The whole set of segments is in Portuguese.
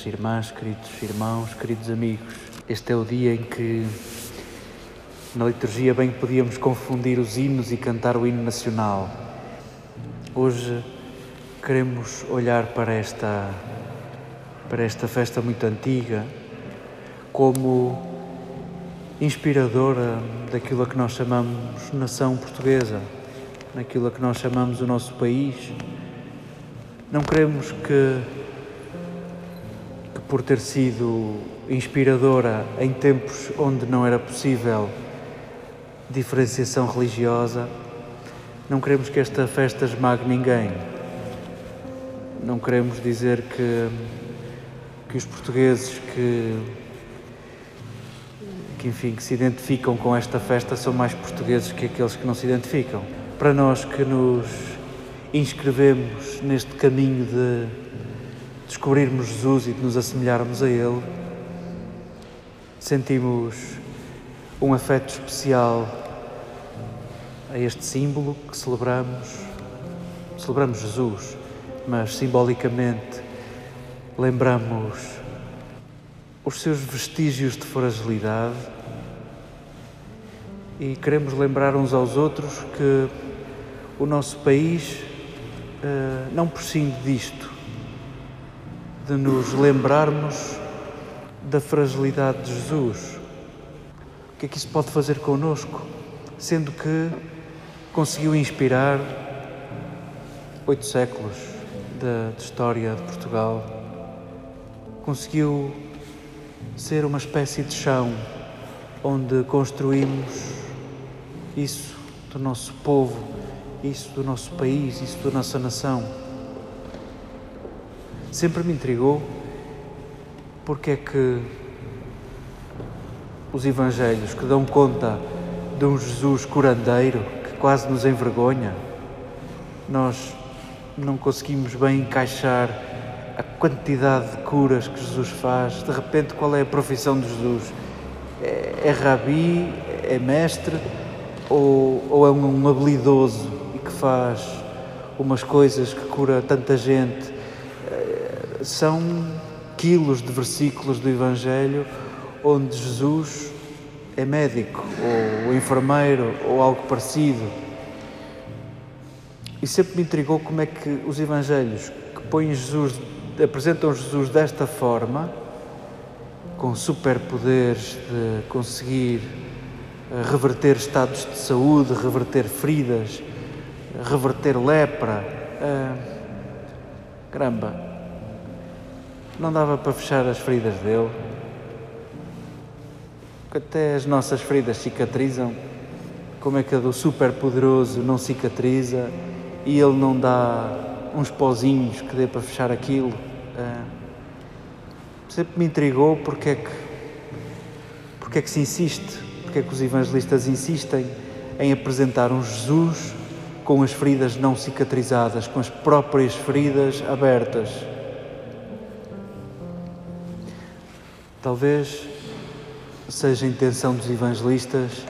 Queridas irmãs, queridos irmãos, queridos amigos, este é o dia em que na liturgia bem podíamos confundir os hinos e cantar o hino nacional. Hoje queremos olhar para esta para esta festa muito antiga como inspiradora daquilo a que nós chamamos nação portuguesa, naquilo a que nós chamamos o nosso país. Não queremos que por ter sido inspiradora em tempos onde não era possível diferenciação religiosa, não queremos que esta festa esmague ninguém. Não queremos dizer que, que os portugueses que, que, enfim, que se identificam com esta festa são mais portugueses que aqueles que não se identificam. Para nós que nos inscrevemos neste caminho de descobrirmos Jesus e de nos assemelharmos a Ele, sentimos um afeto especial a este símbolo que celebramos. Celebramos Jesus, mas simbolicamente lembramos os seus vestígios de fragilidade e queremos lembrar uns aos outros que o nosso país uh, não prescinde disto de nos lembrarmos da fragilidade de Jesus. O que é que isso pode fazer connosco? Sendo que conseguiu inspirar oito séculos de, de história de Portugal, conseguiu ser uma espécie de chão onde construímos isso do nosso povo, isso do nosso país, isso da nossa nação sempre me intrigou porque é que os Evangelhos que dão conta de um Jesus curandeiro que quase nos envergonha, nós não conseguimos bem encaixar a quantidade de curas que Jesus faz. De repente, qual é a profissão de Jesus? É, é rabi, é mestre ou, ou é um, habilidoso e que faz umas coisas que cura tanta gente? São quilos de versículos do Evangelho onde Jesus é médico ou enfermeiro ou algo parecido. E sempre me intrigou como é que os Evangelhos que põem Jesus, apresentam Jesus desta forma, com superpoderes de conseguir eh, reverter estados de saúde, reverter feridas, reverter lepra. Ah, caramba, não dava para fechar as feridas dele. Até as nossas feridas cicatrizam. Como é que a do super poderoso não cicatriza e ele não dá uns pozinhos que dê para fechar aquilo? É. Sempre me intrigou porque é que, porque é que se insiste, porque é que os evangelistas insistem em apresentar um Jesus com as feridas não cicatrizadas, com as próprias feridas abertas. Talvez seja a intenção dos evangelistas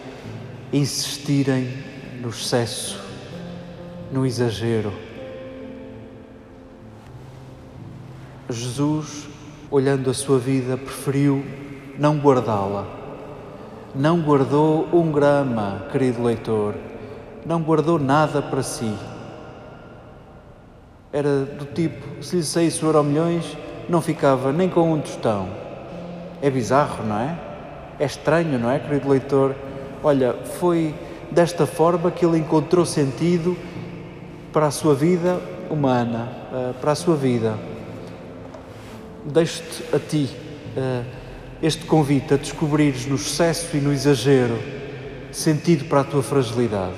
insistirem no excesso, no exagero. Jesus, olhando a sua vida, preferiu não guardá-la. Não guardou um grama, querido leitor, não guardou nada para si. Era do tipo, se lhe saísse o milhões, não ficava nem com um tostão é bizarro, não é? É estranho, não é, querido leitor? Olha, foi desta forma que ele encontrou sentido para a sua vida humana, eh, para a sua vida. Deixo-te a ti eh, este convite a descobrires no excesso e no exagero sentido para a tua fragilidade.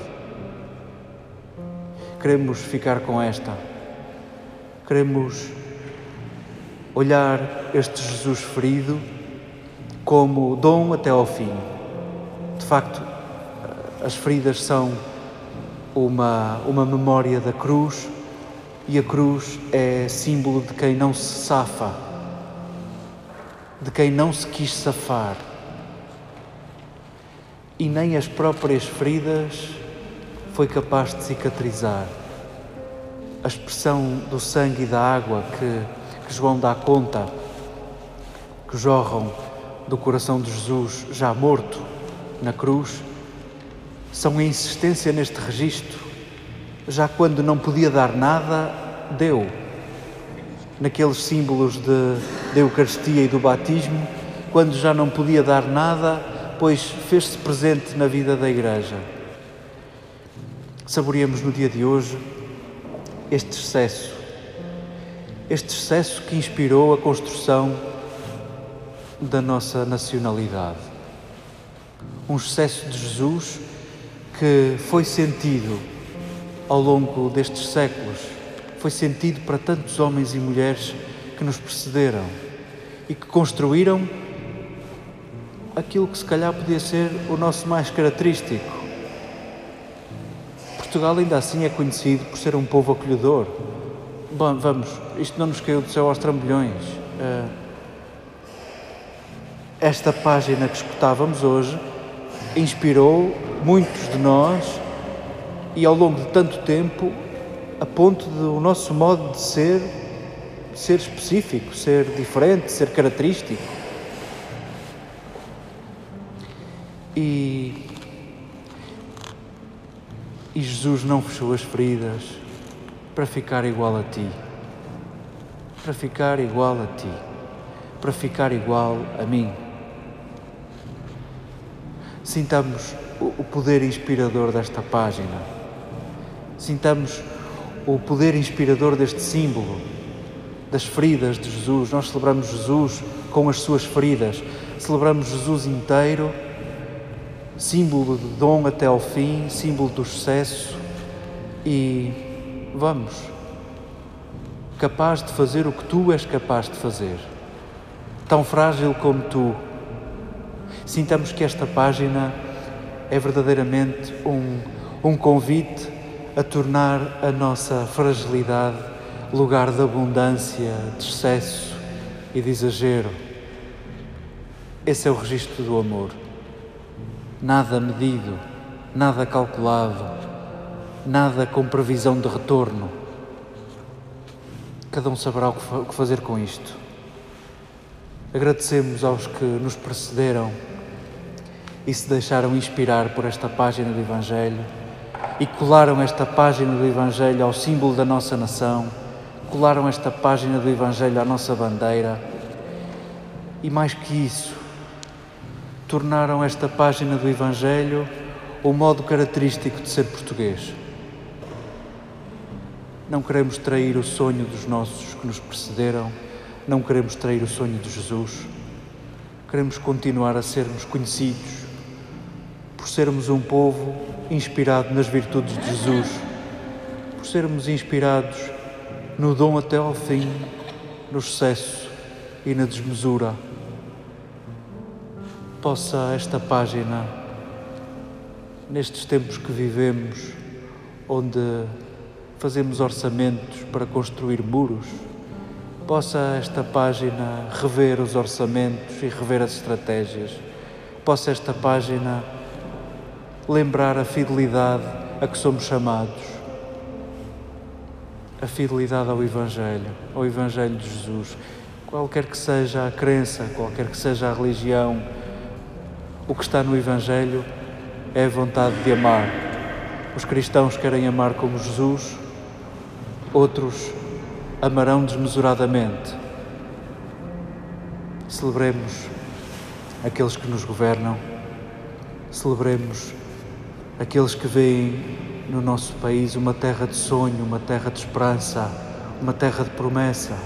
Queremos ficar com esta. Queremos olhar este Jesus ferido como dom até ao fim. De facto, as feridas são uma, uma memória da cruz e a cruz é símbolo de quem não se safa, de quem não se quis safar. E nem as próprias feridas foi capaz de cicatrizar. A expressão do sangue e da água que, que João dá conta que jorram do coração de Jesus já morto na cruz são a insistência neste registro. Já quando não podia dar nada, deu. Naqueles símbolos de, de Eucaristia e do batismo, quando já não podia dar nada, pois fez-se presente na vida da Igreja. Saboreamos no dia de hoje este excesso, este excesso que inspirou a construção da nossa nacionalidade. Um excesso de Jesus que foi sentido ao longo destes séculos, foi sentido para tantos homens e mulheres que nos precederam e que construíram aquilo que se calhar podia ser o nosso mais característico. Portugal ainda assim é conhecido por ser um povo acolhedor. Bom, vamos, isto não nos caiu do céu aos trambolhões. Uh, esta página que escutávamos hoje inspirou muitos de nós e ao longo de tanto tempo a ponto do nosso modo de ser ser específico, ser diferente, ser característico. E, e Jesus não fechou as feridas para ficar igual a ti, para ficar igual a ti, para ficar igual a mim. Sintamos o poder inspirador desta página, sintamos o poder inspirador deste símbolo, das feridas de Jesus. Nós celebramos Jesus com as suas feridas, celebramos Jesus inteiro símbolo de dom até ao fim, símbolo do sucesso e vamos, capaz de fazer o que tu és capaz de fazer, tão frágil como tu. Sintamos que esta página é verdadeiramente um, um convite a tornar a nossa fragilidade lugar de abundância, de excesso e de exagero. Esse é o registro do amor nada medido, nada calculado, nada com previsão de retorno. Cada um saberá o que fazer com isto. Agradecemos aos que nos precederam e se deixaram inspirar por esta página do Evangelho e colaram esta página do Evangelho ao símbolo da nossa nação, colaram esta página do Evangelho à nossa bandeira e mais que isso, tornaram esta página do Evangelho o modo característico de ser português. Não queremos trair o sonho dos nossos que nos precederam, não queremos trair o sonho de Jesus. Queremos continuar a sermos conhecidos por sermos um povo inspirado nas virtudes de Jesus, por sermos inspirados no dom até ao fim, no excesso e na desmesura possa esta página, nestes tempos que vivemos, onde fazemos orçamentos para construir muros, possa esta página rever os orçamentos e rever as estratégias, possa esta página lembrar a fidelidade a que somos chamados, a fidelidade ao Evangelho, ao Evangelho de Jesus, qualquer que seja a crença, qualquer que seja a religião, o que está no Evangelho é a vontade de amar. Os cristãos querem amar como Jesus, outros amarão desmesuradamente. Celebremos aqueles que nos governam, celebremos aqueles que veem no nosso país uma terra de sonho, uma terra de esperança, uma terra de promessa.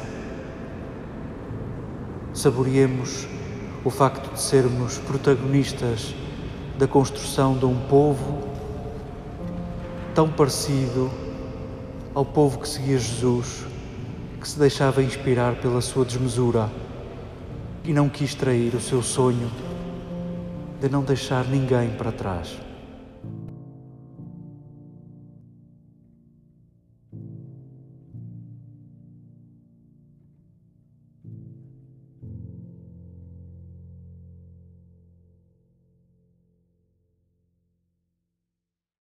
Saboreemos o facto de sermos protagonistas da construção de um povo tão parecido ao povo que seguia Jesus, que se deixava inspirar pela sua desmesura e não quis trair o seu sonho de não deixar ninguém para trás.